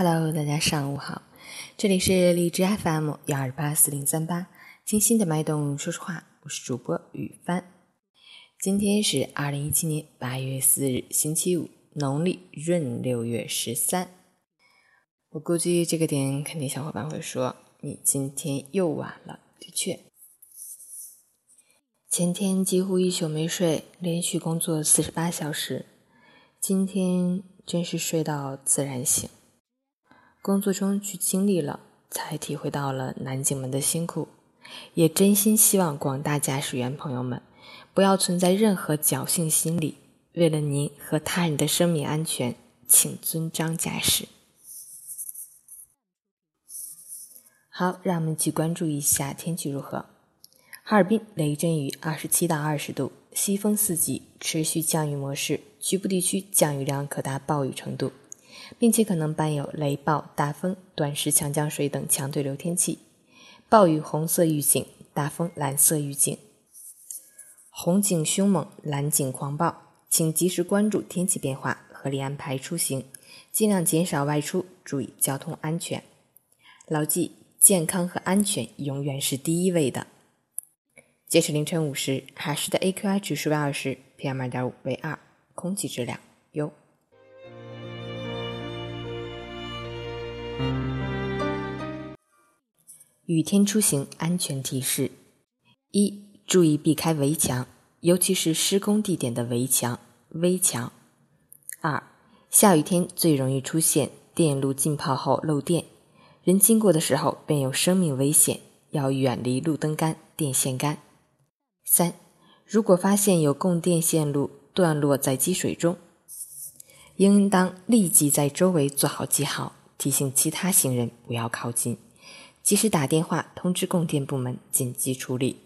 Hello，大家上午好，这里是荔枝 FM 幺二八四零三八，精心的脉动，说实话，我是主播雨帆。今天是二零一七年八月四日，星期五，农历闰六月十三。我估计这个点肯定小伙伴会说，你今天又晚了。的确，前天几乎一宿没睡，连续工作四十八小时，今天真是睡到自然醒。工作中去经历了，才体会到了南京们的辛苦，也真心希望广大驾驶员朋友们不要存在任何侥幸心理，为了您和他人的生命安全，请遵章驾驶。好，让我们去关注一下天气如何。哈尔滨雷阵雨，二十七到二十度，西风四级，持续降雨模式，局部地区降雨量可达暴雨程度。并且可能伴有雷暴、大风、短时强降水等强对流天气。暴雨红色预警，大风蓝色预警。红警凶猛，蓝警狂暴，请及时关注天气变化，合理安排出行，尽量减少外出，注意交通安全。牢记，健康和安全永远是第一位的。截止凌晨五时，海市的 AQI 指数为二十，PM 二点五为二，空气质量优。雨天出行安全提示：一、注意避开围墙，尤其是施工地点的围墙、危墙；二、下雨天最容易出现电路浸泡后漏电，人经过的时候便有生命危险，要远离路灯杆、电线杆；三、如果发现有供电线路断落在积水中，应当立即在周围做好记号，提醒其他行人不要靠近。及时打电话通知供电部门紧急处理。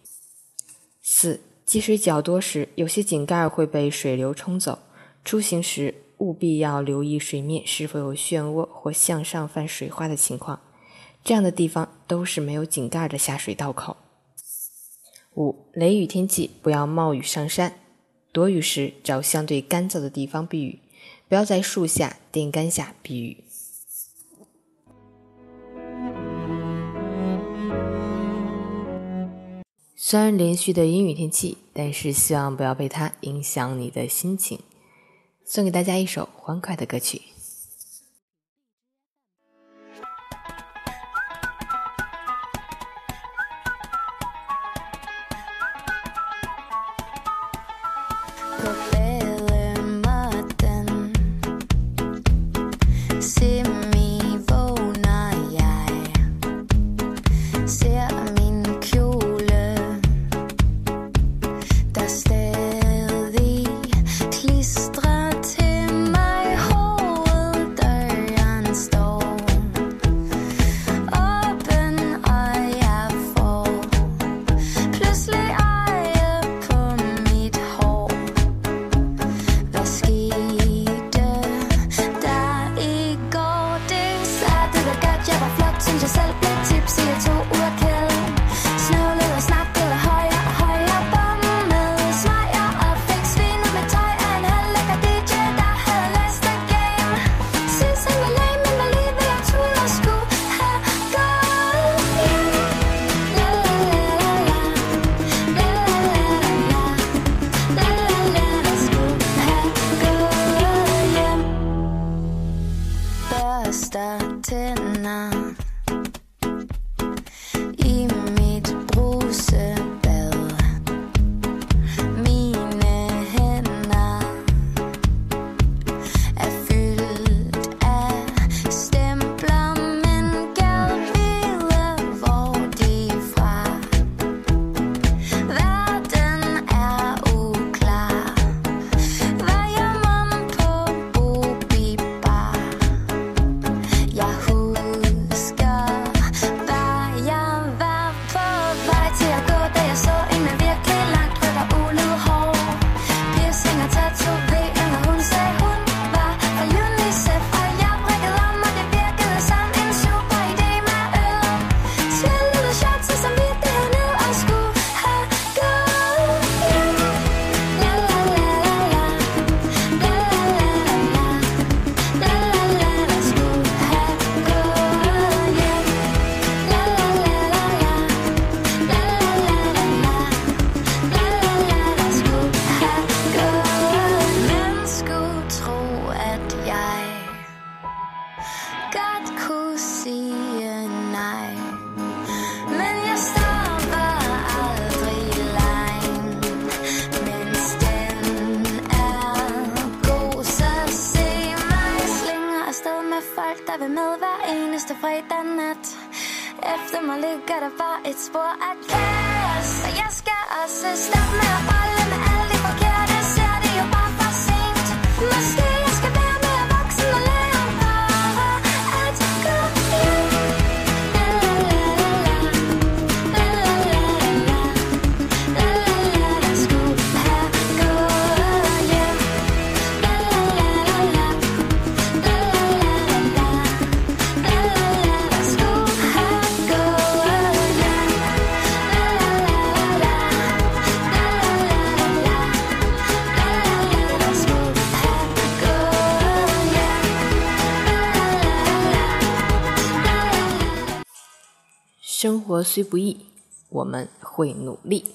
四、积水较多时，有些井盖会被水流冲走，出行时务必要留意水面是否有漩涡或向上泛水花的情况，这样的地方都是没有井盖的下水道口。五、雷雨天气不要冒雨上山，躲雨时找相对干燥的地方避雨，不要在树下、电杆下避雨。虽然连续的阴雨天气但是希望不要被它影响你的心情。送给大家一首欢快的歌曲。starting now. fredag nat. Efter mig ligger der bare et spor af kaos. Og jeg skal også stoppe med at bolle med alle de forkerte. Ser det jo bare for sent. Måske 生活虽不易，我们会努力。